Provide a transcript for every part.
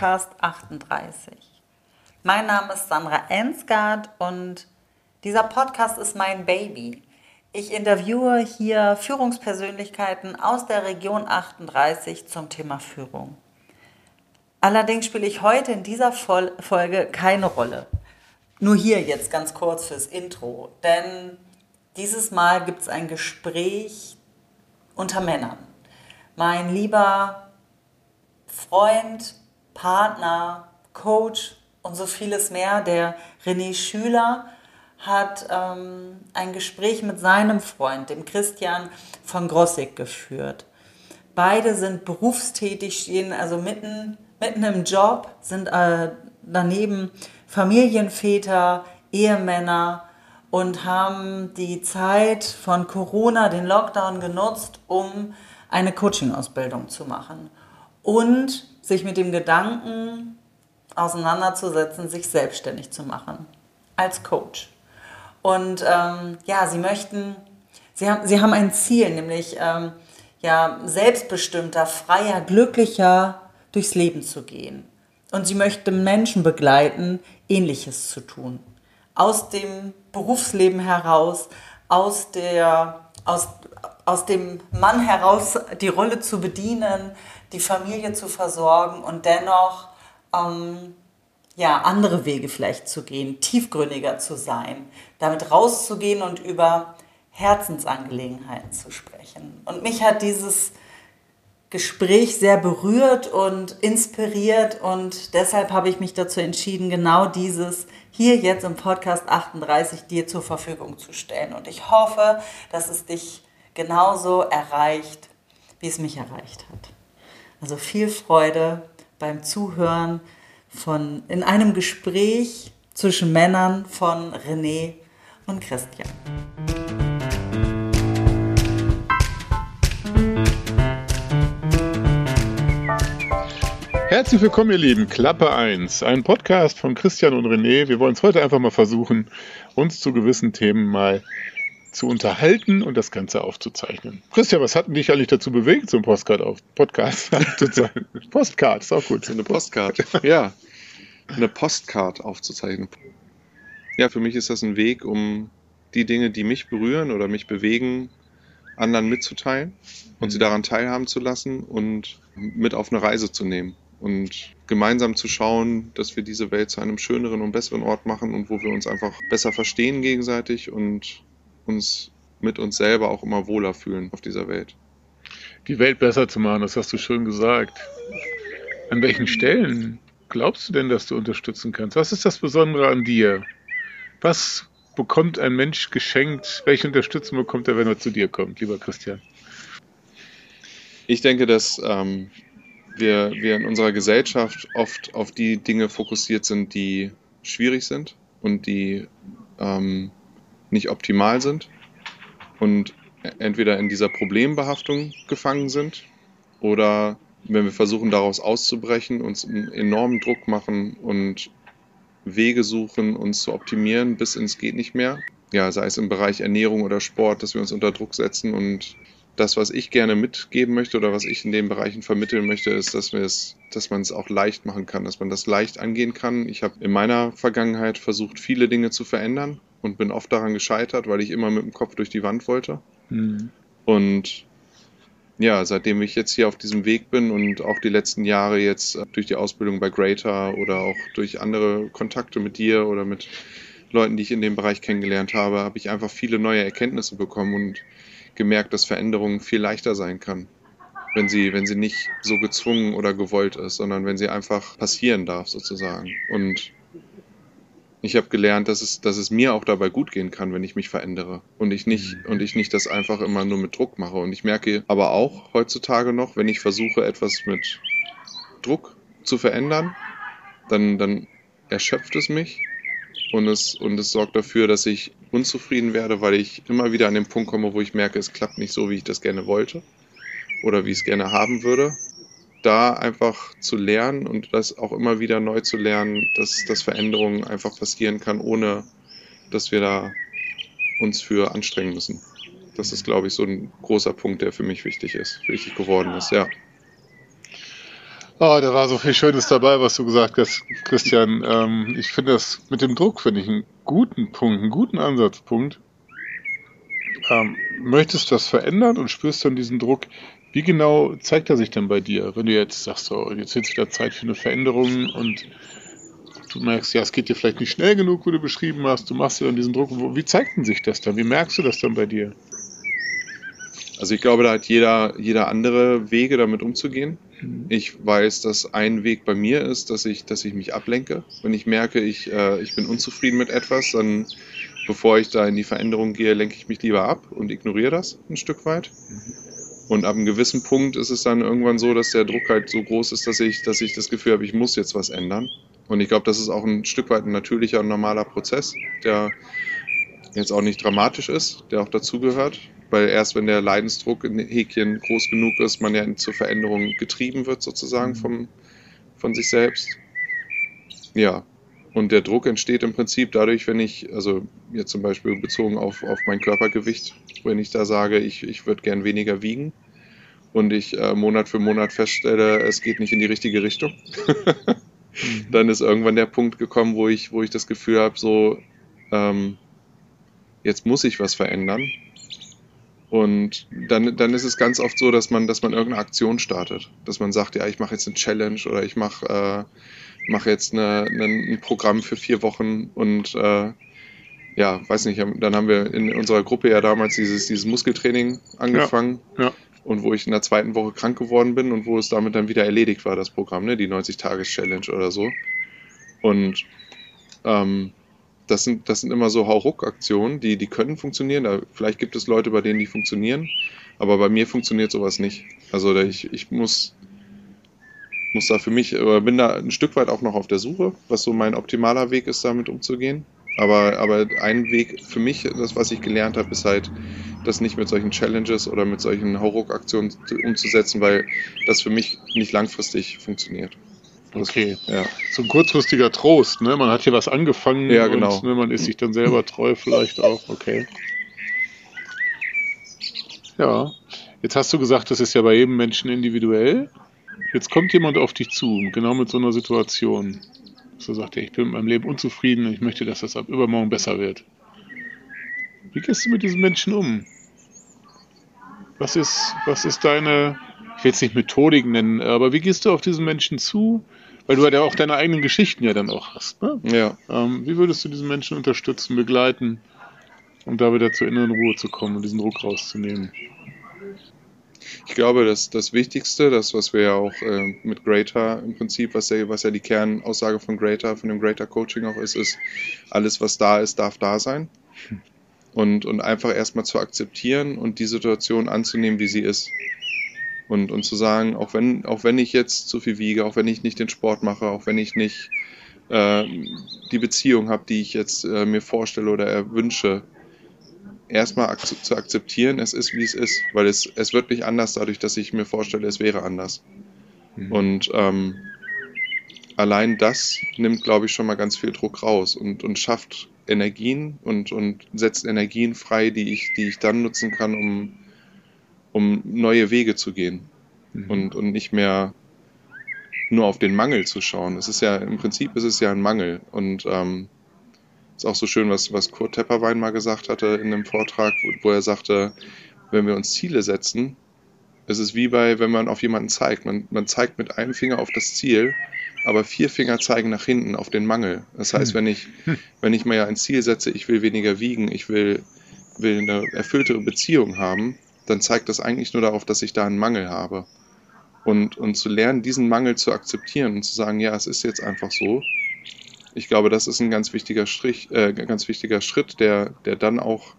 Podcast 38. Mein Name ist Sandra Ensgard und dieser Podcast ist mein Baby. Ich interviewe hier Führungspersönlichkeiten aus der Region 38 zum Thema Führung. Allerdings spiele ich heute in dieser Folge keine Rolle. Nur hier jetzt ganz kurz fürs Intro, denn dieses Mal gibt es ein Gespräch unter Männern. Mein lieber Freund, Partner, Coach und so vieles mehr, der René Schüler, hat ähm, ein Gespräch mit seinem Freund, dem Christian von Grossig, geführt. Beide sind berufstätig, stehen also mitten, mitten im Job, sind äh, daneben Familienväter, Ehemänner und haben die Zeit von Corona, den Lockdown genutzt, um eine Coaching-Ausbildung zu machen und sich mit dem Gedanken auseinanderzusetzen, sich selbstständig zu machen als Coach. Und ähm, ja, sie möchten, sie haben, sie haben ein Ziel, nämlich ähm, ja, selbstbestimmter, freier, glücklicher durchs Leben zu gehen. Und sie möchten Menschen begleiten, ähnliches zu tun. Aus dem Berufsleben heraus, aus, der, aus, aus dem Mann heraus die Rolle zu bedienen, die Familie zu versorgen und dennoch ähm, ja, andere Wege vielleicht zu gehen, tiefgründiger zu sein, damit rauszugehen und über Herzensangelegenheiten zu sprechen. Und mich hat dieses Gespräch sehr berührt und inspiriert und deshalb habe ich mich dazu entschieden, genau dieses hier jetzt im Podcast 38 dir zur Verfügung zu stellen. Und ich hoffe, dass es dich genauso erreicht, wie es mich erreicht hat. Also viel Freude beim Zuhören von in einem Gespräch zwischen Männern von René und Christian. Herzlich willkommen, ihr Lieben. Klappe 1, ein Podcast von Christian und René. Wir wollen es heute einfach mal versuchen, uns zu gewissen Themen mal zu unterhalten und das Ganze aufzuzeichnen. Christian, was hat dich eigentlich dazu bewegt, so ein Postcard auf Podcast aufzuzeichnen? Postcard, ist auch gut. So eine Postcard, ja. Eine Postcard aufzuzeichnen. Ja, für mich ist das ein Weg, um die Dinge, die mich berühren oder mich bewegen, anderen mitzuteilen und sie mhm. daran teilhaben zu lassen und mit auf eine Reise zu nehmen und gemeinsam zu schauen, dass wir diese Welt zu einem schöneren und besseren Ort machen und wo wir uns einfach besser verstehen gegenseitig und uns mit uns selber auch immer wohler fühlen auf dieser Welt. Die Welt besser zu machen, das hast du schön gesagt. An welchen Stellen glaubst du denn, dass du unterstützen kannst? Was ist das Besondere an dir? Was bekommt ein Mensch geschenkt? Welche Unterstützung bekommt er, wenn er zu dir kommt, lieber Christian? Ich denke, dass ähm, wir, wir in unserer Gesellschaft oft auf die Dinge fokussiert sind, die schwierig sind und die ähm, nicht optimal sind und entweder in dieser Problembehaftung gefangen sind oder wenn wir versuchen daraus auszubrechen, uns einen enormen Druck machen und Wege suchen, uns zu optimieren bis ins geht nicht mehr. Ja, sei es im Bereich Ernährung oder Sport, dass wir uns unter Druck setzen und das, was ich gerne mitgeben möchte oder was ich in den Bereichen vermitteln möchte, ist, dass, wir es, dass man es auch leicht machen kann, dass man das leicht angehen kann. Ich habe in meiner Vergangenheit versucht, viele Dinge zu verändern und bin oft daran gescheitert, weil ich immer mit dem Kopf durch die Wand wollte. Mhm. Und ja, seitdem ich jetzt hier auf diesem Weg bin und auch die letzten Jahre jetzt durch die Ausbildung bei Greater oder auch durch andere Kontakte mit dir oder mit Leuten, die ich in dem Bereich kennengelernt habe, habe ich einfach viele neue Erkenntnisse bekommen und gemerkt, dass Veränderung viel leichter sein kann, wenn sie, wenn sie nicht so gezwungen oder gewollt ist, sondern wenn sie einfach passieren darf sozusagen. Und ich habe gelernt, dass es, dass es mir auch dabei gut gehen kann, wenn ich mich verändere und ich nicht mhm. und ich nicht das einfach immer nur mit Druck mache. Und ich merke aber auch heutzutage noch, wenn ich versuche, etwas mit Druck zu verändern, dann, dann erschöpft es mich und es, und es sorgt dafür, dass ich unzufrieden werde, weil ich immer wieder an den Punkt komme, wo ich merke, es klappt nicht so, wie ich das gerne wollte oder wie ich es gerne haben würde. Da einfach zu lernen und das auch immer wieder neu zu lernen, dass, dass Veränderungen einfach passieren kann, ohne dass wir da uns für anstrengen müssen. Das ist, glaube ich, so ein großer Punkt, der für mich wichtig ist, wichtig geworden ist, ja. Oh, da war so viel Schönes dabei, was du gesagt hast, Christian. Ähm, ich finde das mit dem Druck, finde ich, einen guten Punkt, einen guten Ansatzpunkt. Ähm, möchtest du das verändern und spürst dann diesen Druck? Wie genau zeigt er sich denn bei dir, wenn du jetzt sagst, so, jetzt ist wieder Zeit für eine Veränderung und du merkst, ja, es geht dir vielleicht nicht schnell genug, wie du beschrieben hast, du machst dir dann diesen Druck. Wie zeigt denn sich das dann? Wie merkst du das dann bei dir? Also ich glaube, da hat jeder, jeder andere Wege, damit umzugehen. Mhm. Ich weiß, dass ein Weg bei mir ist, dass ich, dass ich mich ablenke. Wenn ich merke, ich, äh, ich bin unzufrieden mit etwas, dann bevor ich da in die Veränderung gehe, lenke ich mich lieber ab und ignoriere das ein Stück weit. Mhm. Und ab einem gewissen Punkt ist es dann irgendwann so, dass der Druck halt so groß ist, dass ich, dass ich das Gefühl habe, ich muss jetzt was ändern. Und ich glaube, das ist auch ein Stück weit ein natürlicher und normaler Prozess, der jetzt auch nicht dramatisch ist, der auch dazugehört weil erst wenn der Leidensdruck in Häkchen groß genug ist, man ja zur Veränderung getrieben wird sozusagen vom, von sich selbst. Ja, und der Druck entsteht im Prinzip dadurch, wenn ich, also jetzt zum Beispiel bezogen auf, auf mein Körpergewicht, wenn ich da sage, ich, ich würde gern weniger wiegen und ich äh, Monat für Monat feststelle, es geht nicht in die richtige Richtung, dann ist irgendwann der Punkt gekommen, wo ich, wo ich das Gefühl habe, so, ähm, jetzt muss ich was verändern und dann, dann ist es ganz oft so, dass man, dass man irgendeine Aktion startet. Dass man sagt, ja, ich mache jetzt eine Challenge oder ich mache äh, mach jetzt eine, eine, ein Programm für vier Wochen und äh, ja, weiß nicht, dann haben wir in unserer Gruppe ja damals dieses, dieses Muskeltraining angefangen. Ja, ja. Und wo ich in der zweiten Woche krank geworden bin und wo es damit dann wieder erledigt war, das Programm, ne? die 90-Tages-Challenge oder so. Und ähm, das sind, das sind immer so Hauruck-Aktionen, die, die können funktionieren. Da, vielleicht gibt es Leute, bei denen die funktionieren, aber bei mir funktioniert sowas nicht. Also ich, ich muss, muss da für mich, bin da ein Stück weit auch noch auf der Suche, was so mein optimaler Weg ist, damit umzugehen. Aber, aber ein Weg für mich, das, was ich gelernt habe, ist halt, das nicht mit solchen Challenges oder mit solchen Hauruck-Aktionen umzusetzen, weil das für mich nicht langfristig funktioniert. Okay, ja. So ein kurzfristiger Trost, ne? Man hat hier was angefangen ja, genau. und ne, man ist sich dann selber treu vielleicht auch, okay. Ja, jetzt hast du gesagt, das ist ja bei jedem Menschen individuell. Jetzt kommt jemand auf dich zu, genau mit so einer Situation. So sagt er, ich bin mit meinem Leben unzufrieden und ich möchte, dass das ab übermorgen besser wird. Wie gehst du mit diesen Menschen um? Was ist, was ist deine, ich will es nicht Methodik nennen, aber wie gehst du auf diesen Menschen zu? Weil du ja auch deine eigenen Geschichten ja dann auch hast. Ne? Ja. Ähm, wie würdest du diesen Menschen unterstützen, begleiten, um da wieder zur inneren Ruhe zu kommen und diesen Druck rauszunehmen? Ich glaube, dass das Wichtigste, das, was wir ja auch äh, mit Greater im Prinzip, was ja, was ja die Kernaussage von Greater, von dem Greater Coaching auch ist, ist, alles, was da ist, darf da sein. Und, und einfach erstmal zu akzeptieren und die Situation anzunehmen, wie sie ist. Und, und zu sagen, auch wenn, auch wenn ich jetzt zu viel wiege, auch wenn ich nicht den Sport mache, auch wenn ich nicht äh, die Beziehung habe, die ich jetzt äh, mir vorstelle oder erwünsche, erstmal ak zu akzeptieren, es ist wie es ist, weil es, es wird nicht anders dadurch, dass ich mir vorstelle, es wäre anders. Mhm. Und ähm, allein das nimmt, glaube ich, schon mal ganz viel Druck raus und, und schafft Energien und, und setzt Energien frei, die ich, die ich dann nutzen kann, um um neue Wege zu gehen mhm. und, und nicht mehr nur auf den Mangel zu schauen. Es ist ja, im Prinzip ist es ja ein Mangel und ähm, ist auch so schön, was, was Kurt Tepperwein mal gesagt hatte in einem Vortrag, wo, wo er sagte, wenn wir uns Ziele setzen, ist es wie bei, wenn man auf jemanden zeigt. Man, man zeigt mit einem Finger auf das Ziel, aber vier Finger zeigen nach hinten auf den Mangel. Das heißt, hm. wenn ich, wenn ich mir ja ein Ziel setze, ich will weniger wiegen, ich will, will eine erfülltere Beziehung haben, dann zeigt das eigentlich nur darauf, dass ich da einen Mangel habe. Und, und zu lernen, diesen Mangel zu akzeptieren und zu sagen, ja, es ist jetzt einfach so. Ich glaube, das ist ein ganz wichtiger, Strich, äh, ganz wichtiger Schritt, der, der dann auch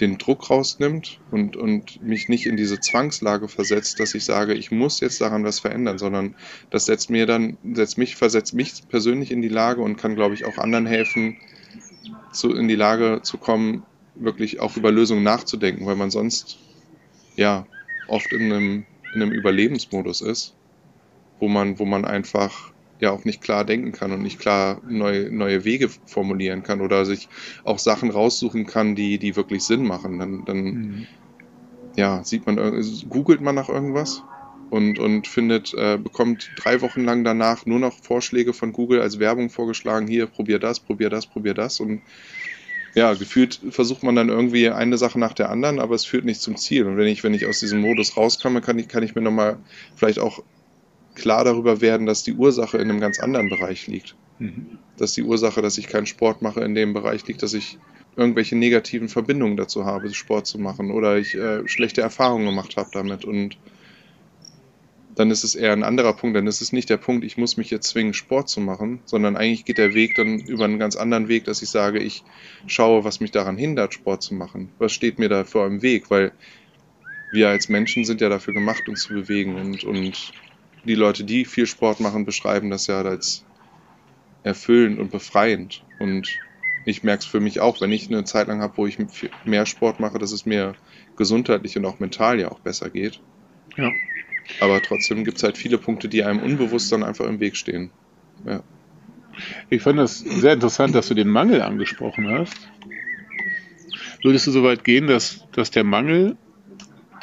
den Druck rausnimmt und, und mich nicht in diese Zwangslage versetzt, dass ich sage, ich muss jetzt daran was verändern, sondern das setzt mir dann, setzt mich, versetzt mich persönlich in die Lage und kann, glaube ich, auch anderen helfen, zu, in die Lage zu kommen, wirklich auch über Lösungen nachzudenken, weil man sonst ja oft in einem, in einem Überlebensmodus ist, wo man, wo man einfach ja auch nicht klar denken kann und nicht klar neue, neue Wege formulieren kann oder sich auch Sachen raussuchen kann, die, die wirklich Sinn machen. Dann, dann mhm. ja, sieht man, googelt man nach irgendwas und, und findet, äh, bekommt drei Wochen lang danach nur noch Vorschläge von Google als Werbung vorgeschlagen, hier, probier das, probier das, probier das und ja, gefühlt versucht man dann irgendwie eine Sache nach der anderen, aber es führt nicht zum Ziel. Und wenn ich, wenn ich aus diesem Modus rauskomme, kann ich, kann ich mir nochmal vielleicht auch klar darüber werden, dass die Ursache in einem ganz anderen Bereich liegt. Mhm. Dass die Ursache, dass ich keinen Sport mache, in dem Bereich liegt, dass ich irgendwelche negativen Verbindungen dazu habe, Sport zu machen oder ich äh, schlechte Erfahrungen gemacht habe damit. Und dann ist es eher ein anderer Punkt. Dann ist es nicht der Punkt, ich muss mich jetzt zwingen, Sport zu machen, sondern eigentlich geht der Weg dann über einen ganz anderen Weg, dass ich sage, ich schaue, was mich daran hindert, Sport zu machen. Was steht mir da vor im Weg? Weil wir als Menschen sind ja dafür gemacht, uns zu bewegen. Und, und die Leute, die viel Sport machen, beschreiben das ja als erfüllend und befreiend. Und ich merke es für mich auch, wenn ich eine Zeit lang habe, wo ich mehr Sport mache, dass es mir gesundheitlich und auch mental ja auch besser geht. Ja. Aber trotzdem gibt es halt viele Punkte, die einem unbewusst dann einfach im Weg stehen. Ja. Ich fand das sehr interessant, dass du den Mangel angesprochen hast. Würdest du so weit gehen, dass, dass der Mangel,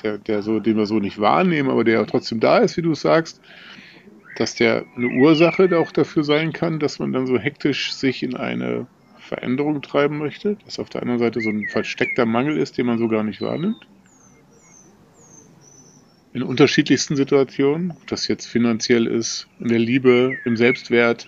der, der so, den wir so nicht wahrnehmen, aber der trotzdem da ist, wie du sagst, dass der eine Ursache auch dafür sein kann, dass man dann so hektisch sich in eine Veränderung treiben möchte, dass auf der anderen Seite so ein versteckter Mangel ist, den man so gar nicht wahrnimmt? In unterschiedlichsten Situationen, ob das jetzt finanziell ist, in der Liebe, im Selbstwert.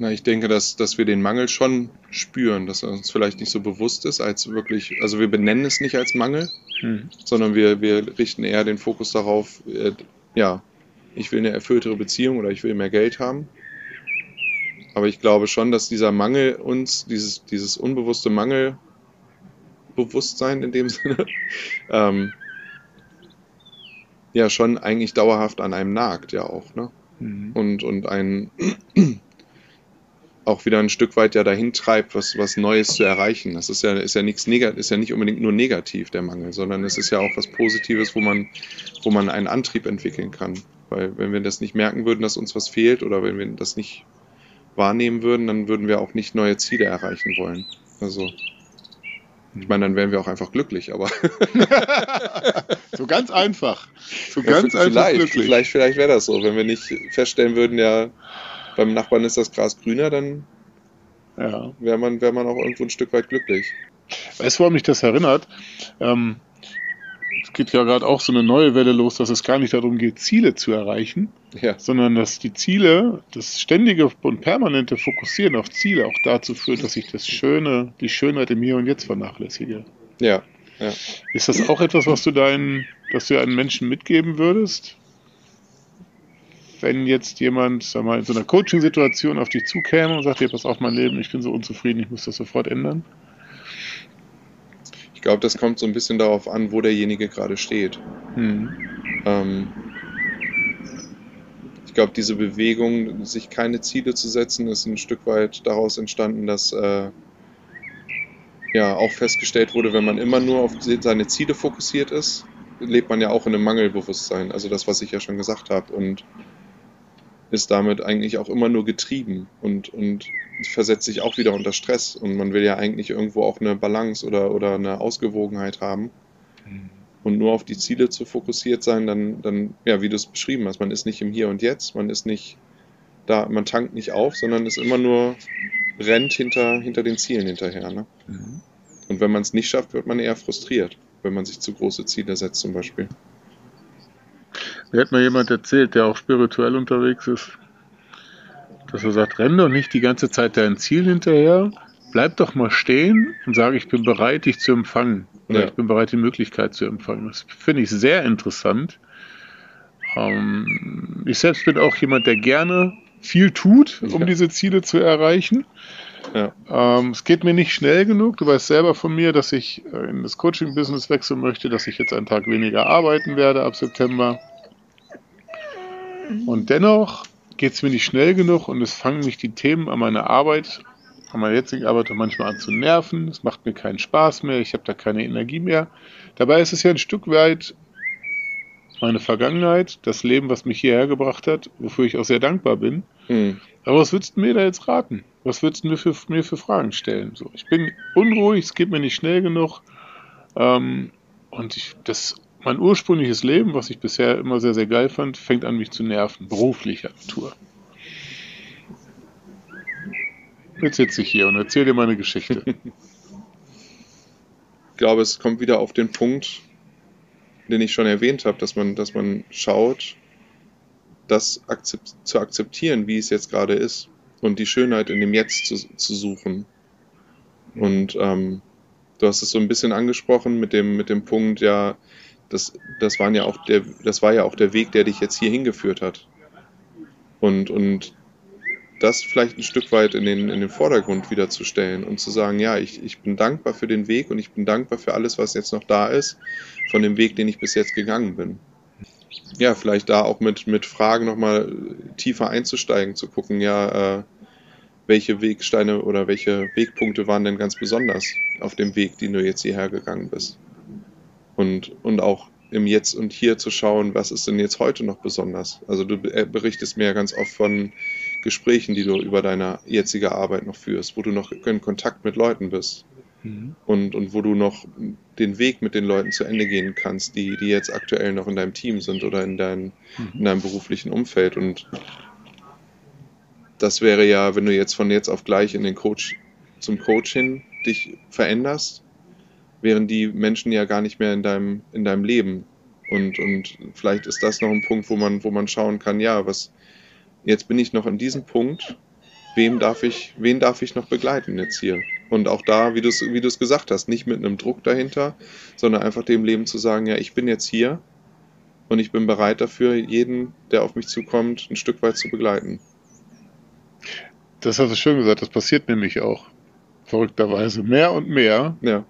Na, ich denke, dass, dass wir den Mangel schon spüren, dass er uns vielleicht nicht so bewusst ist, als wirklich, also wir benennen es nicht als Mangel, hm. sondern wir, wir richten eher den Fokus darauf, äh, ja, ich will eine erfülltere Beziehung oder ich will mehr Geld haben. Aber ich glaube schon, dass dieser Mangel uns, dieses, dieses unbewusste Mangelbewusstsein in dem Sinne, ähm, ja schon eigentlich dauerhaft an einem nagt, ja auch, ne? Mhm. Und, und einen auch wieder ein Stück weit ja dahin treibt, was, was Neues zu erreichen. Das ist ja, ist ja nichts negativ, ist ja nicht unbedingt nur negativ, der Mangel, sondern es ist ja auch was Positives, wo man, wo man einen Antrieb entwickeln kann. Weil wenn wir das nicht merken würden, dass uns was fehlt oder wenn wir das nicht wahrnehmen würden, dann würden wir auch nicht neue Ziele erreichen wollen. Also, ich meine, dann wären wir auch einfach glücklich, aber. so ganz einfach. So ganz ja, einfach glücklich. Vielleicht, vielleicht wäre das so. Wenn wir nicht feststellen würden, ja, beim Nachbarn ist das Gras grüner, dann ja. wäre man, wär man auch irgendwo ein Stück weit glücklich. Weißt du, woran mich das erinnert? Ähm, es geht ja gerade auch so eine neue Welle los, dass es gar nicht darum geht, Ziele zu erreichen, ja. sondern dass die Ziele, das ständige und permanente Fokussieren auf Ziele auch dazu führt, dass ich das Schöne, die Schönheit im Hier und Jetzt vernachlässige. Ja. ja. Ist das auch etwas, was du deinen, dass du einen Menschen mitgeben würdest? Wenn jetzt jemand, sag mal, in so einer Coaching-Situation auf dich zukäme und sagt, hier, pass auf mein Leben, ich bin so unzufrieden, ich muss das sofort ändern? Ich glaube, das kommt so ein bisschen darauf an, wo derjenige gerade steht. Hm. Ähm, ich glaube, diese Bewegung, sich keine Ziele zu setzen, ist ein Stück weit daraus entstanden, dass äh, ja auch festgestellt wurde, wenn man immer nur auf seine Ziele fokussiert ist, lebt man ja auch in einem Mangelbewusstsein. Also das, was ich ja schon gesagt habe. Und ist damit eigentlich auch immer nur getrieben und, und versetzt sich auch wieder unter Stress. Und man will ja eigentlich irgendwo auch eine Balance oder, oder eine Ausgewogenheit haben. Mhm. Und nur auf die Ziele zu fokussiert sein, dann, dann, ja, wie du es beschrieben hast, man ist nicht im Hier und Jetzt, man ist nicht da, man tankt nicht auf, sondern ist immer nur rennt hinter, hinter den Zielen hinterher. Ne? Mhm. Und wenn man es nicht schafft, wird man eher frustriert, wenn man sich zu große Ziele setzt zum Beispiel. Mir hat mal jemand erzählt, der auch spirituell unterwegs ist, dass er sagt, renn doch nicht die ganze Zeit dein Ziel hinterher, bleib doch mal stehen und sage, ich bin bereit, dich zu empfangen. Oder ja. ich bin bereit, die Möglichkeit zu empfangen. Das finde ich sehr interessant. Ähm, ich selbst bin auch jemand, der gerne viel tut, um ja. diese Ziele zu erreichen. Ja. Ähm, es geht mir nicht schnell genug. Du weißt selber von mir, dass ich äh, in das Coaching-Business wechseln möchte, dass ich jetzt einen Tag weniger arbeiten werde ab September. Und dennoch geht es mir nicht schnell genug und es fangen mich die Themen an meiner Arbeit, an meiner jetzigen Arbeit manchmal an zu nerven. Es macht mir keinen Spaß mehr, ich habe da keine Energie mehr. Dabei ist es ja ein Stück weit meine Vergangenheit, das Leben, was mich hierher gebracht hat, wofür ich auch sehr dankbar bin. Mhm. Aber was würdest du mir da jetzt raten? Was würdest du mir für, mir für Fragen stellen? So, ich bin unruhig, es geht mir nicht schnell genug. Ähm, und ich, das mein ursprüngliches Leben, was ich bisher immer sehr, sehr geil fand, fängt an, mich zu nerven. Beruflicher Natur. Jetzt sitze ich hier und erzähle dir meine Geschichte. ich glaube, es kommt wieder auf den Punkt, den ich schon erwähnt habe, dass man, dass man schaut, das akzept, zu akzeptieren, wie es jetzt gerade ist und die Schönheit in dem Jetzt zu, zu suchen. Und ähm, du hast es so ein bisschen angesprochen mit dem, mit dem Punkt, ja, das, das, waren ja auch der, das war ja auch der Weg, der dich jetzt hier hingeführt hat. Und, und das vielleicht ein Stück weit in den, in den Vordergrund wieder zu stellen und zu sagen, ja, ich, ich bin dankbar für den Weg und ich bin dankbar für alles, was jetzt noch da ist, von dem Weg, den ich bis jetzt gegangen bin. Ja, vielleicht da auch mit, mit Fragen nochmal tiefer einzusteigen, zu gucken, ja, äh, welche Wegsteine oder welche Wegpunkte waren denn ganz besonders auf dem Weg, den du jetzt hierher gegangen bist. Und, und auch im Jetzt und Hier zu schauen, was ist denn jetzt heute noch besonders. Also du äh, berichtest mir ja ganz oft von Gesprächen, die du über deine jetzige Arbeit noch führst, wo du noch in Kontakt mit Leuten bist. Mhm. Und, und wo du noch den Weg mit den Leuten zu Ende gehen kannst, die, die jetzt aktuell noch in deinem Team sind oder in, dein, mhm. in deinem beruflichen Umfeld. Und das wäre ja, wenn du jetzt von jetzt auf gleich in den Coach zum Coach hin dich veränderst, wären die Menschen ja gar nicht mehr in deinem, in deinem Leben. Und, und vielleicht ist das noch ein Punkt, wo man, wo man schauen kann, ja, was, jetzt bin ich noch an diesem Punkt, wem darf ich, wen darf ich noch begleiten jetzt hier? Und auch da, wie du es wie gesagt hast, nicht mit einem Druck dahinter, sondern einfach dem Leben zu sagen, ja, ich bin jetzt hier und ich bin bereit dafür, jeden, der auf mich zukommt, ein Stück weit zu begleiten. Das hast du schön gesagt, das passiert nämlich auch. Verrückterweise. Mehr und mehr. Ja.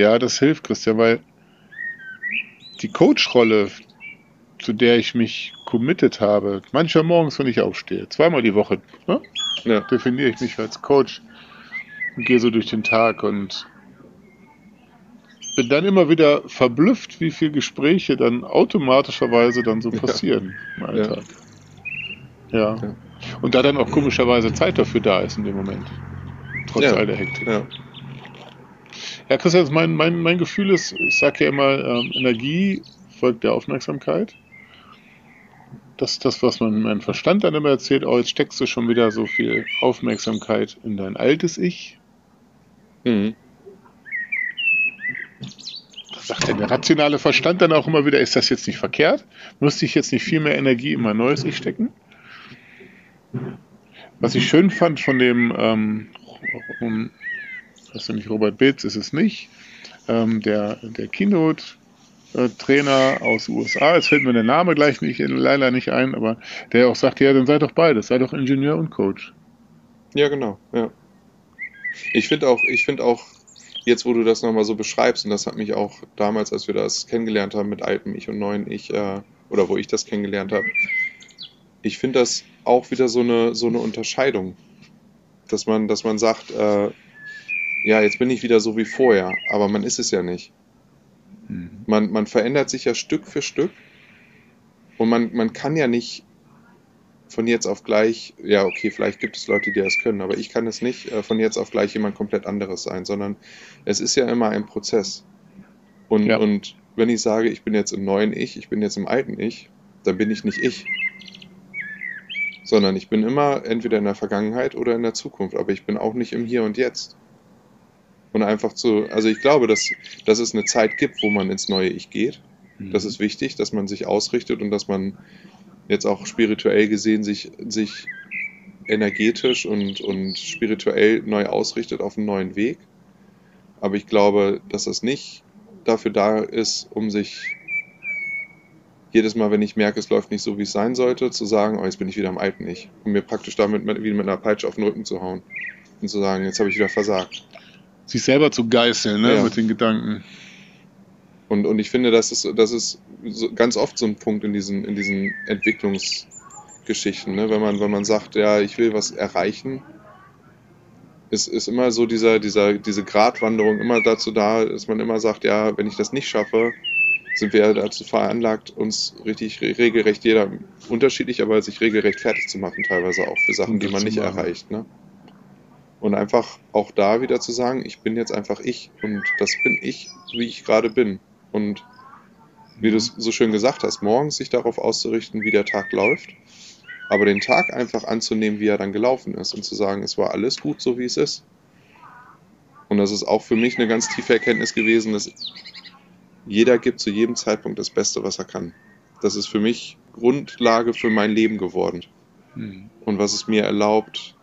Ja, das hilft, Christian, weil die Coach-Rolle, zu der ich mich committed habe, manchmal morgens, wenn ich aufstehe, zweimal die Woche, ne? ja. definiere ich mich als Coach und gehe so durch den Tag und bin dann immer wieder verblüfft, wie viele Gespräche dann automatischerweise dann so passieren ja. im Alltag. Ja. ja. Und da dann auch komischerweise Zeit dafür da ist in dem Moment. Trotz all der Hektik. Ja. Christian, mein, mein, mein Gefühl ist, ich sage ja immer, ähm, Energie folgt der Aufmerksamkeit. Das ist das, was man mein Verstand dann immer erzählt, oh, jetzt steckst du schon wieder so viel Aufmerksamkeit in dein altes Ich. Mhm. Da sagt der rationale Verstand dann auch immer wieder, ist das jetzt nicht verkehrt? Müsste ich jetzt nicht viel mehr Energie in mein neues Ich stecken? Was ich schön fand von dem ähm, das ist nämlich Robert Bitz, ist es nicht. Ähm, der der Keynote-Trainer aus USA, jetzt fällt mir der Name gleich nicht, leider nicht ein, aber der auch sagt, ja, dann sei doch beides, sei doch Ingenieur und Coach. Ja, genau, ja. Ich finde auch, ich finde auch, jetzt wo du das nochmal so beschreibst, und das hat mich auch damals, als wir das kennengelernt haben mit altem Ich und neuen Ich, äh, oder wo ich das kennengelernt habe, ich finde das auch wieder so eine, so eine Unterscheidung. Dass man, dass man sagt, äh, ja, jetzt bin ich wieder so wie vorher, aber man ist es ja nicht. Mhm. Man, man verändert sich ja Stück für Stück und man, man kann ja nicht von jetzt auf gleich, ja, okay, vielleicht gibt es Leute, die das können, aber ich kann es nicht äh, von jetzt auf gleich jemand komplett anderes sein, sondern es ist ja immer ein Prozess. Und, ja. und wenn ich sage, ich bin jetzt im neuen Ich, ich bin jetzt im alten Ich, dann bin ich nicht ich. Sondern ich bin immer entweder in der Vergangenheit oder in der Zukunft, aber ich bin auch nicht im Hier und Jetzt. Und einfach zu, also ich glaube, dass, dass es eine Zeit gibt, wo man ins neue Ich geht. Mhm. Das ist wichtig, dass man sich ausrichtet und dass man jetzt auch spirituell gesehen sich, sich energetisch und, und spirituell neu ausrichtet auf einen neuen Weg. Aber ich glaube, dass das nicht dafür da ist, um sich jedes Mal, wenn ich merke, es läuft nicht so, wie es sein sollte, zu sagen, oh, jetzt bin ich wieder am alten Ich. Und mir praktisch damit mit, wie mit einer Peitsche auf den Rücken zu hauen. Und zu sagen, jetzt habe ich wieder versagt sich selber zu geißeln ne, ja. mit den Gedanken. Und, und ich finde, das ist, das ist so ganz oft so ein Punkt in diesen, in diesen Entwicklungsgeschichten. Ne? Wenn, man, wenn man sagt, ja, ich will was erreichen, ist, ist immer so dieser, dieser, diese Gratwanderung immer dazu da, dass man immer sagt, ja, wenn ich das nicht schaffe, sind wir dazu veranlagt, uns richtig regelrecht, jeder unterschiedlich, aber sich regelrecht fertig zu machen, teilweise auch für Sachen, die man nicht erreicht. Ne? Und einfach auch da wieder zu sagen, ich bin jetzt einfach ich und das bin ich, wie ich gerade bin. Und wie du es so schön gesagt hast, morgens sich darauf auszurichten, wie der Tag läuft, aber den Tag einfach anzunehmen, wie er dann gelaufen ist und zu sagen, es war alles gut, so wie es ist. Und das ist auch für mich eine ganz tiefe Erkenntnis gewesen, dass jeder gibt zu jedem Zeitpunkt das Beste, was er kann. Das ist für mich Grundlage für mein Leben geworden. Mhm. Und was es mir erlaubt,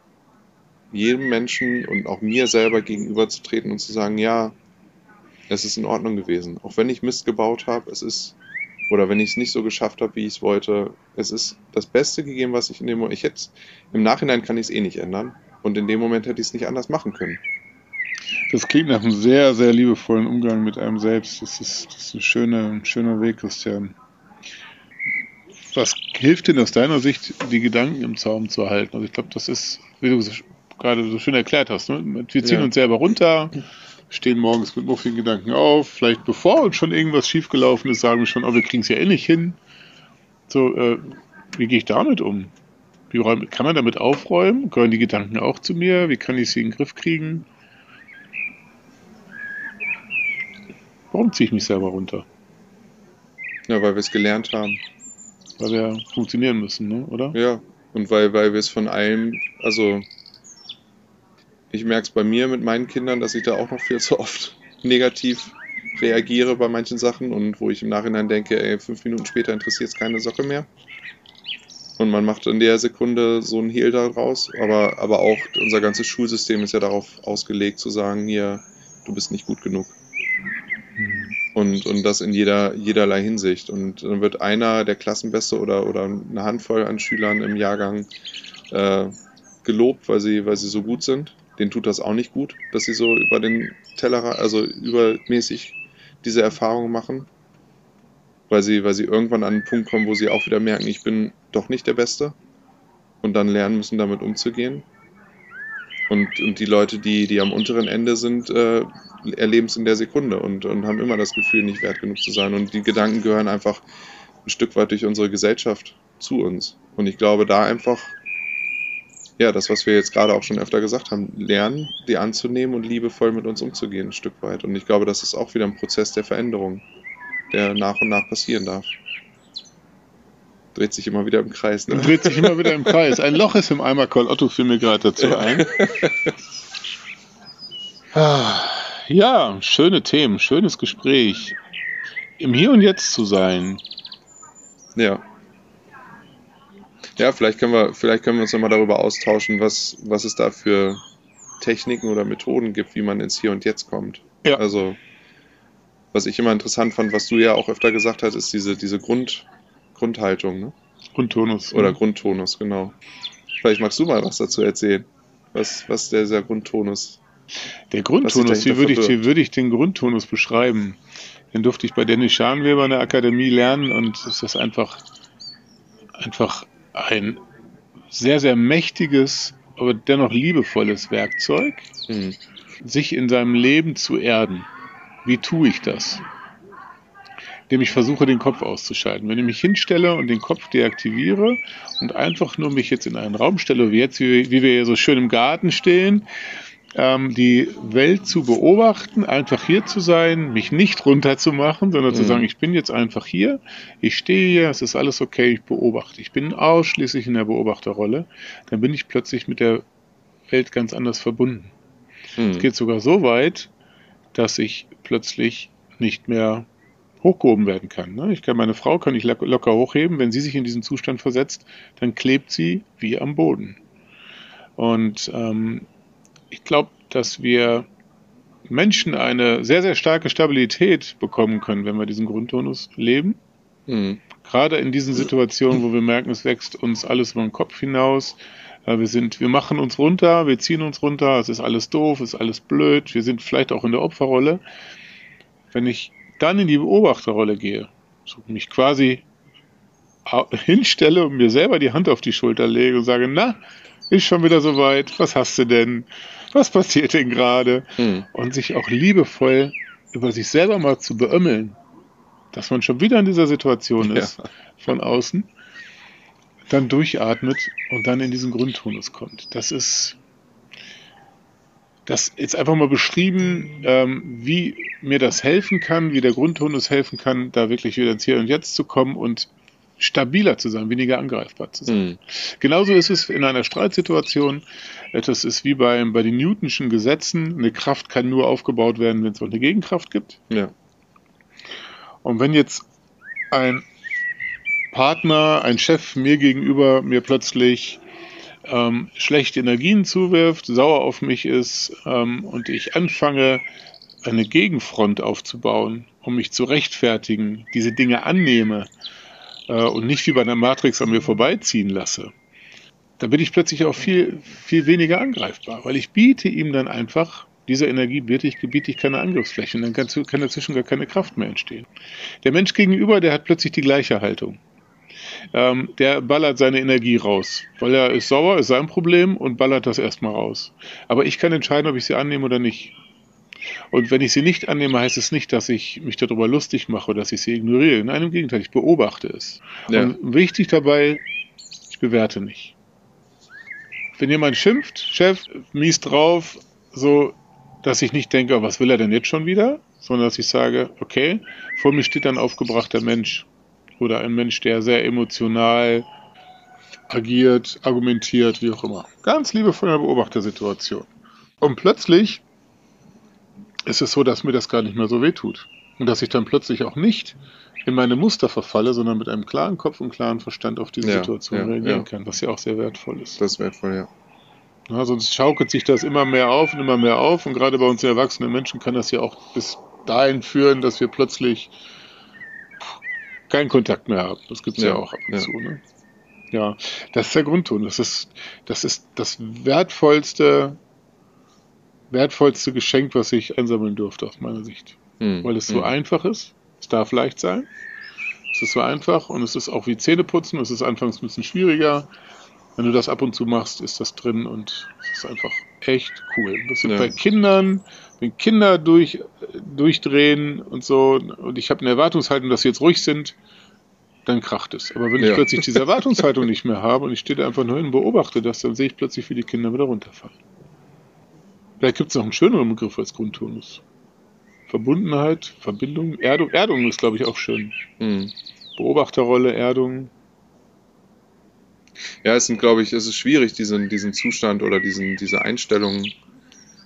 jedem Menschen und auch mir selber gegenüberzutreten und zu sagen, ja, es ist in Ordnung gewesen. Auch wenn ich Mist gebaut habe, es ist, oder wenn ich es nicht so geschafft habe, wie ich es wollte, es ist das Beste gegeben, was ich in dem Moment, ich hätte im Nachhinein kann ich es eh nicht ändern. Und in dem Moment hätte ich es nicht anders machen können. Das klingt nach einem sehr, sehr liebevollen Umgang mit einem selbst. Das ist, das ist ein, schöner, ein schöner Weg, Christian. Was hilft denn aus deiner Sicht, die Gedanken im Zaum zu halten? Also ich glaube, das ist, wie du gerade so schön erklärt hast, ne? wir ziehen ja. uns selber runter, stehen morgens mit muffigen Gedanken auf, vielleicht bevor uns schon irgendwas schiefgelaufen ist, sagen wir schon, oh, wir kriegen es ja eh nicht hin. So, äh, wie gehe ich damit um? Wie räum, kann man damit aufräumen? Gehören die Gedanken auch zu mir? Wie kann ich sie in den Griff kriegen? Warum ziehe ich mich selber runter? Ja, weil wir es gelernt haben. Weil wir funktionieren müssen, ne? oder? Ja, und weil, weil wir es von allem, also ich merke es bei mir mit meinen Kindern, dass ich da auch noch viel zu oft negativ reagiere bei manchen Sachen und wo ich im Nachhinein denke, ey, fünf Minuten später interessiert es keine Socke mehr. Und man macht in der Sekunde so einen Hehl daraus, aber, aber auch unser ganzes Schulsystem ist ja darauf ausgelegt zu sagen, hier, du bist nicht gut genug. Mhm. Und, und das in jeder, jederlei Hinsicht. Und dann wird einer der Klassenbeste oder, oder eine Handvoll an Schülern im Jahrgang äh, gelobt, weil sie, weil sie so gut sind denen tut das auch nicht gut, dass sie so über den Tellerrand, also übermäßig diese Erfahrungen machen, weil sie, weil sie irgendwann an einen Punkt kommen, wo sie auch wieder merken, ich bin doch nicht der Beste und dann lernen müssen, damit umzugehen. Und, und die Leute, die, die am unteren Ende sind, äh, erleben es in der Sekunde und, und haben immer das Gefühl, nicht wert genug zu sein. Und die Gedanken gehören einfach ein Stück weit durch unsere Gesellschaft zu uns. Und ich glaube, da einfach ja, das, was wir jetzt gerade auch schon öfter gesagt haben, lernen, die anzunehmen und liebevoll mit uns umzugehen, ein Stück weit. Und ich glaube, das ist auch wieder ein Prozess der Veränderung, der nach und nach passieren darf. Dreht sich immer wieder im Kreis, ne? Dreht sich immer wieder im Kreis. Ein Loch ist im Eimer Call Otto fiel mir gerade dazu ein. ja, schöne Themen, schönes Gespräch. Im Hier und Jetzt zu sein. Ja. Ja, vielleicht können wir, vielleicht können wir uns nochmal darüber austauschen, was, was es da für Techniken oder Methoden gibt, wie man ins Hier und Jetzt kommt. Ja. Also, was ich immer interessant fand, was du ja auch öfter gesagt hast, ist diese, diese Grund, Grundhaltung, ne? Grundtonus. Oder ja. Grundtonus, genau. Vielleicht magst du mal was dazu erzählen. Was, was dieser Grundtonus der Grundtonus, wie würde ich, wie würde ich den Grundtonus beschreiben? Den durfte ich bei Dennis Scharnweber in der Akademie lernen und es ist einfach, einfach ein sehr, sehr mächtiges, aber dennoch liebevolles Werkzeug, mhm. sich in seinem Leben zu erden. Wie tue ich das? Indem ich versuche, den Kopf auszuschalten. Wenn ich mich hinstelle und den Kopf deaktiviere und einfach nur mich jetzt in einen Raum stelle, wie jetzt, wie, wie wir hier so schön im Garten stehen, ähm, die Welt zu beobachten, einfach hier zu sein, mich nicht runterzumachen, sondern mhm. zu sagen, ich bin jetzt einfach hier, ich stehe hier, es ist alles okay, ich beobachte. Ich bin ausschließlich in der Beobachterrolle. Dann bin ich plötzlich mit der Welt ganz anders verbunden. Mhm. Es geht sogar so weit, dass ich plötzlich nicht mehr hochgehoben werden kann. Ne? Ich kann meine Frau kann ich locker hochheben, wenn sie sich in diesen Zustand versetzt, dann klebt sie wie am Boden. Und ähm, ich glaube, dass wir Menschen eine sehr, sehr starke Stabilität bekommen können, wenn wir diesen Grundtonus leben. Mhm. Gerade in diesen Situationen, wo wir merken, es wächst uns alles über den Kopf hinaus. Äh, wir sind, wir machen uns runter, wir ziehen uns runter, es ist alles doof, es ist alles blöd, wir sind vielleicht auch in der Opferrolle. Wenn ich dann in die Beobachterrolle gehe, so mich quasi hinstelle und mir selber die Hand auf die Schulter lege und sage, na, ist schon wieder soweit, was hast du denn? was passiert denn gerade? Hm. Und sich auch liebevoll über sich selber mal zu beömmeln, dass man schon wieder in dieser Situation ist, ja. von außen, dann durchatmet und dann in diesen Grundtonus kommt. Das ist, das jetzt einfach mal beschrieben, ähm, wie mir das helfen kann, wie der Grundtonus helfen kann, da wirklich wieder ins Hier und Jetzt zu kommen und stabiler zu sein, weniger angreifbar zu sein. Mhm. Genauso ist es in einer Streitsituation. Das ist wie bei, bei den Newtonschen Gesetzen. Eine Kraft kann nur aufgebaut werden, wenn es auch eine Gegenkraft gibt. Ja. Und wenn jetzt ein Partner, ein Chef mir gegenüber mir plötzlich ähm, schlechte Energien zuwirft, sauer auf mich ist ähm, und ich anfange, eine Gegenfront aufzubauen, um mich zu rechtfertigen, diese Dinge annehme äh, und nicht wie bei einer Matrix an mir vorbeiziehen lasse, da bin ich plötzlich auch viel, viel weniger angreifbar, weil ich biete ihm dann einfach, dieser Energie biete ich, biete ich keine Angriffsfläche und dann kann, kann dazwischen gar keine Kraft mehr entstehen. Der Mensch gegenüber, der hat plötzlich die gleiche Haltung ähm, der ballert seine Energie raus. Weil er ist sauer, ist sein Problem und ballert das erstmal raus. Aber ich kann entscheiden, ob ich sie annehme oder nicht. Und wenn ich sie nicht annehme, heißt es nicht, dass ich mich darüber lustig mache oder dass ich sie ignoriere. Nein, im Gegenteil, ich beobachte es. Ja. Und wichtig dabei, ich bewerte nicht. Wenn jemand schimpft, Chef, mies drauf, so, dass ich nicht denke, was will er denn jetzt schon wieder? Sondern dass ich sage, okay, vor mir steht ein aufgebrachter Mensch oder ein Mensch, der sehr emotional agiert, argumentiert, wie auch immer. Ganz liebevolle Beobachtersituation. Und plötzlich ist es so, dass mir das gar nicht mehr so wehtut. Und dass ich dann plötzlich auch nicht in meine Muster verfalle, sondern mit einem klaren Kopf und klaren Verstand auf diese ja, Situation ja, reagieren ja. kann, was ja auch sehr wertvoll ist. Das ist wertvoll, ja. ja. Sonst schaukelt sich das immer mehr auf und immer mehr auf. Und gerade bei uns erwachsenen Menschen kann das ja auch bis dahin führen, dass wir plötzlich keinen Kontakt mehr haben. Das gibt es ja, auch ab und zu. Ne? Ja, das ist der Grundton. Das ist, das ist das wertvollste, wertvollste Geschenk, was ich einsammeln durfte, aus meiner Sicht. Mhm. Weil es so mhm. einfach ist. Es darf leicht sein. Es ist so einfach und es ist auch wie Zähneputzen. Es ist anfangs ein bisschen schwieriger. Wenn du das ab und zu machst, ist das drin und es ist einfach echt cool. Das sind ja. bei Kindern, wenn Kinder durch, durchdrehen und so, und ich habe eine Erwartungshaltung, dass sie jetzt ruhig sind, dann kracht es. Aber wenn ja. ich plötzlich diese Erwartungshaltung nicht mehr habe und ich stehe da einfach nur hin und beobachte das, dann sehe ich plötzlich, wie die Kinder wieder runterfallen. Vielleicht gibt es noch einen schöneren Begriff als Grundtonus. Verbundenheit, Verbindung, Erdung. Erdung ist, glaube ich, auch schön. Mhm. Beobachterrolle, Erdung. Ja, es sind, glaube ich, es ist schwierig, diesen, diesen Zustand oder diesen, diese Einstellung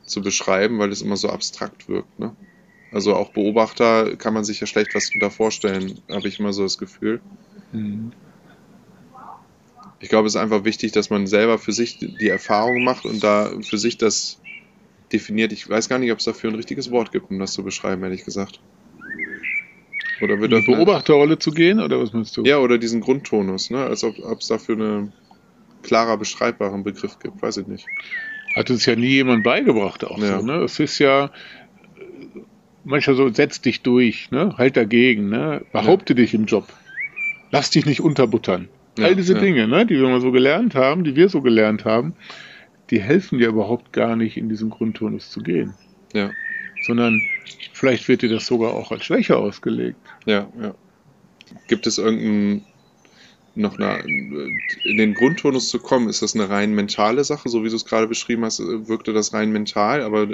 zu beschreiben, weil es immer so abstrakt wirkt. Ne? Also auch Beobachter kann man sich ja schlecht was da vorstellen, habe ich immer so das Gefühl. Mhm. Ich glaube, es ist einfach wichtig, dass man selber für sich die Erfahrung macht und da für sich das definiert. Ich weiß gar nicht, ob es dafür ein richtiges Wort gibt, um das zu beschreiben, ehrlich gesagt. Oder wird eine Beobachterrolle zu gehen, oder was meinst du? Ja, oder diesen Grundtonus, ne? als ob es dafür einen klarer beschreibbaren Begriff gibt, weiß ich nicht. Hat uns ja nie jemand beigebracht auch ja. so, ne? Es ist ja manchmal so, setz dich durch, ne? Halt dagegen, ne? Behaupte ja. dich im Job. Lass dich nicht unterbuttern. Ja, All diese Dinge, ne, die wir mal so gelernt haben, die wir so gelernt haben, die helfen dir überhaupt gar nicht, in diesen Grundtonus zu gehen. Ja. Sondern vielleicht wird dir das sogar auch als Schwäche ausgelegt. Ja, ja. Gibt es irgendein noch eine, in den Grundtonus zu kommen, ist das eine rein mentale Sache, so wie du es gerade beschrieben hast, wirkte das rein mental, aber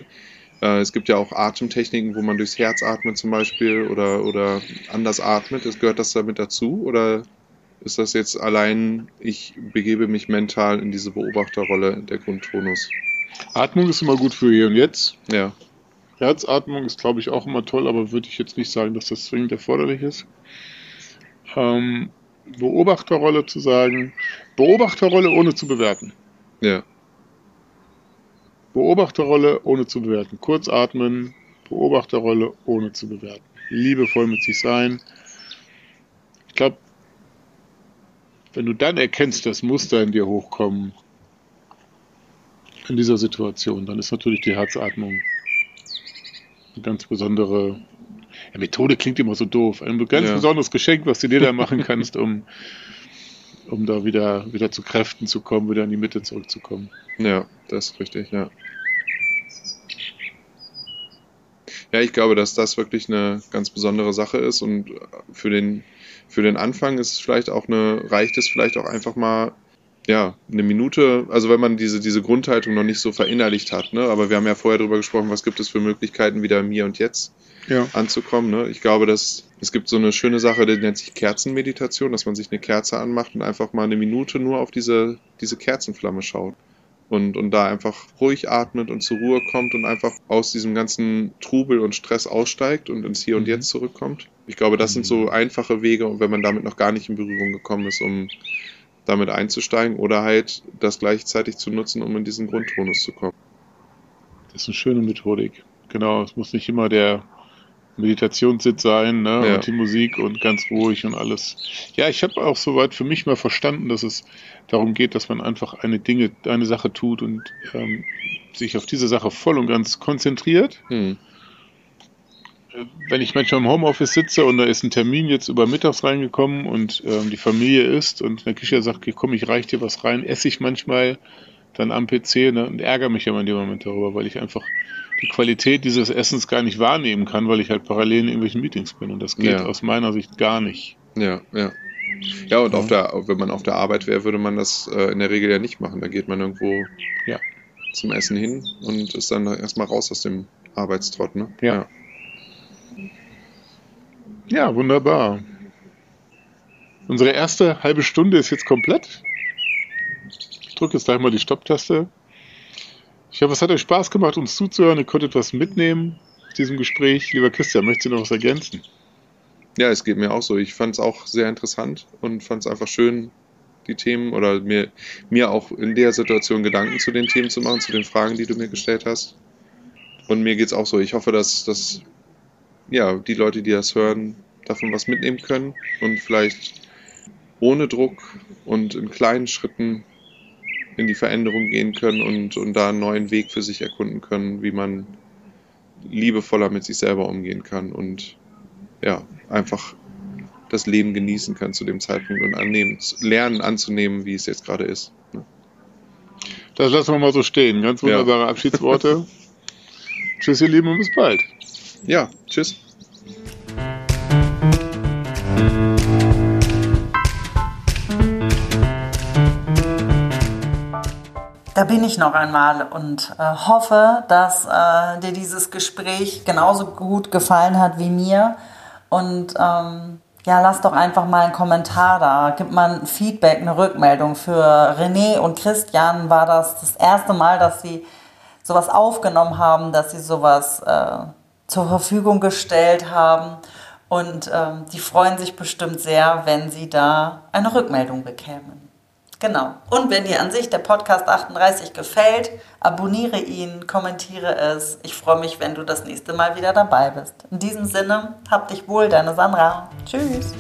äh, es gibt ja auch Atemtechniken, wo man durchs Herz atmet zum Beispiel oder, oder anders atmet. Gehört das damit dazu oder ist das jetzt allein, ich begebe mich mental in diese Beobachterrolle der Grundtonus? Atmung ist immer gut für hier und jetzt. Ja. Herzatmung ist, glaube ich, auch immer toll, aber würde ich jetzt nicht sagen, dass das zwingend erforderlich ist. Ähm, Beobachterrolle zu sagen, Beobachterrolle ohne zu bewerten. Ja. Beobachterrolle ohne zu bewerten. Kurz atmen, Beobachterrolle ohne zu bewerten. Liebevoll mit sich sein. Ich glaube, wenn du dann erkennst, dass Muster in dir hochkommen, in dieser Situation, dann ist natürlich die Herzatmung eine ganz besondere ja, Methode klingt immer so doof. Ein ganz ja. besonderes Geschenk, was du dir da machen kannst, um, um da wieder, wieder zu Kräften zu kommen, wieder in die Mitte zurückzukommen. Ja, das ist richtig, ja. Ja, ich glaube, dass das wirklich eine ganz besondere Sache ist und für den, für den Anfang ist es vielleicht auch eine, reicht es vielleicht auch einfach mal ja, eine Minute, also wenn man diese, diese Grundhaltung noch nicht so verinnerlicht hat, ne? aber wir haben ja vorher darüber gesprochen, was gibt es für Möglichkeiten, wieder im Hier und Jetzt ja. anzukommen. Ne? Ich glaube, dass es gibt so eine schöne Sache, die nennt sich Kerzenmeditation, dass man sich eine Kerze anmacht und einfach mal eine Minute nur auf diese, diese Kerzenflamme schaut. Und, und da einfach ruhig atmet und zur Ruhe kommt und einfach aus diesem ganzen Trubel und Stress aussteigt und ins Hier und mhm. Jetzt zurückkommt. Ich glaube, das sind so mhm. einfache Wege, wenn man damit noch gar nicht in Berührung gekommen ist, um damit einzusteigen oder halt das gleichzeitig zu nutzen, um in diesen Grundtonus zu kommen. Das ist eine schöne Methodik. Genau, es muss nicht immer der Meditationssitz sein ne? Ja. und die Musik und ganz ruhig und alles. Ja, ich habe auch soweit für mich mal verstanden, dass es darum geht, dass man einfach eine Dinge, eine Sache tut und ähm, sich auf diese Sache voll und ganz konzentriert. Hm wenn ich manchmal im Homeoffice sitze und da ist ein Termin jetzt über mittags reingekommen und ähm, die Familie isst und der Küche sagt, komm, ich reich dir was rein, esse ich manchmal dann am PC ne, und ärgere mich immer in dem Moment darüber, weil ich einfach die Qualität dieses Essens gar nicht wahrnehmen kann, weil ich halt parallel in irgendwelchen Meetings bin und das geht ja. aus meiner Sicht gar nicht. Ja, ja. Ja, und. Auf der, wenn man auf der Arbeit wäre, würde man das äh, in der Regel ja nicht machen. Da geht man irgendwo ja. zum Essen hin und ist dann erstmal raus aus dem Arbeitstrott. Ne? ja. ja. Ja, wunderbar. Unsere erste halbe Stunde ist jetzt komplett. Drücke jetzt gleich mal die Stopptaste. Ich hoffe, es hat euch Spaß gemacht, uns zuzuhören. Ihr konntet was mitnehmen aus diesem Gespräch. Lieber Christian, möchtest du noch was ergänzen? Ja, es geht mir auch so. Ich fand es auch sehr interessant und fand es einfach schön, die Themen oder mir, mir auch in der Situation Gedanken zu den Themen zu machen, zu den Fragen, die du mir gestellt hast. Und mir geht es auch so. Ich hoffe, dass, dass ja, die Leute, die das hören, davon was mitnehmen können und vielleicht ohne Druck und in kleinen Schritten in die Veränderung gehen können und, und da einen neuen Weg für sich erkunden können, wie man liebevoller mit sich selber umgehen kann und ja, einfach das Leben genießen kann zu dem Zeitpunkt und annehmen, lernen anzunehmen, wie es jetzt gerade ist. Das lassen wir mal so stehen. Ganz wunderbare ja. Abschiedsworte. Tschüss, ihr Lieben, und bis bald. Ja, tschüss. Da bin ich noch einmal und äh, hoffe, dass äh, dir dieses Gespräch genauso gut gefallen hat wie mir. Und ähm, ja, lass doch einfach mal einen Kommentar da. Gib mal ein Feedback, eine Rückmeldung. Für René und Christian war das das erste Mal, dass sie sowas aufgenommen haben, dass sie sowas äh, zur Verfügung gestellt haben. Und ähm, die freuen sich bestimmt sehr, wenn sie da eine Rückmeldung bekämen. Genau. Und wenn dir an sich der Podcast 38 gefällt, abonniere ihn, kommentiere es. Ich freue mich, wenn du das nächste Mal wieder dabei bist. In diesem Sinne, hab dich wohl, deine Sandra. Tschüss.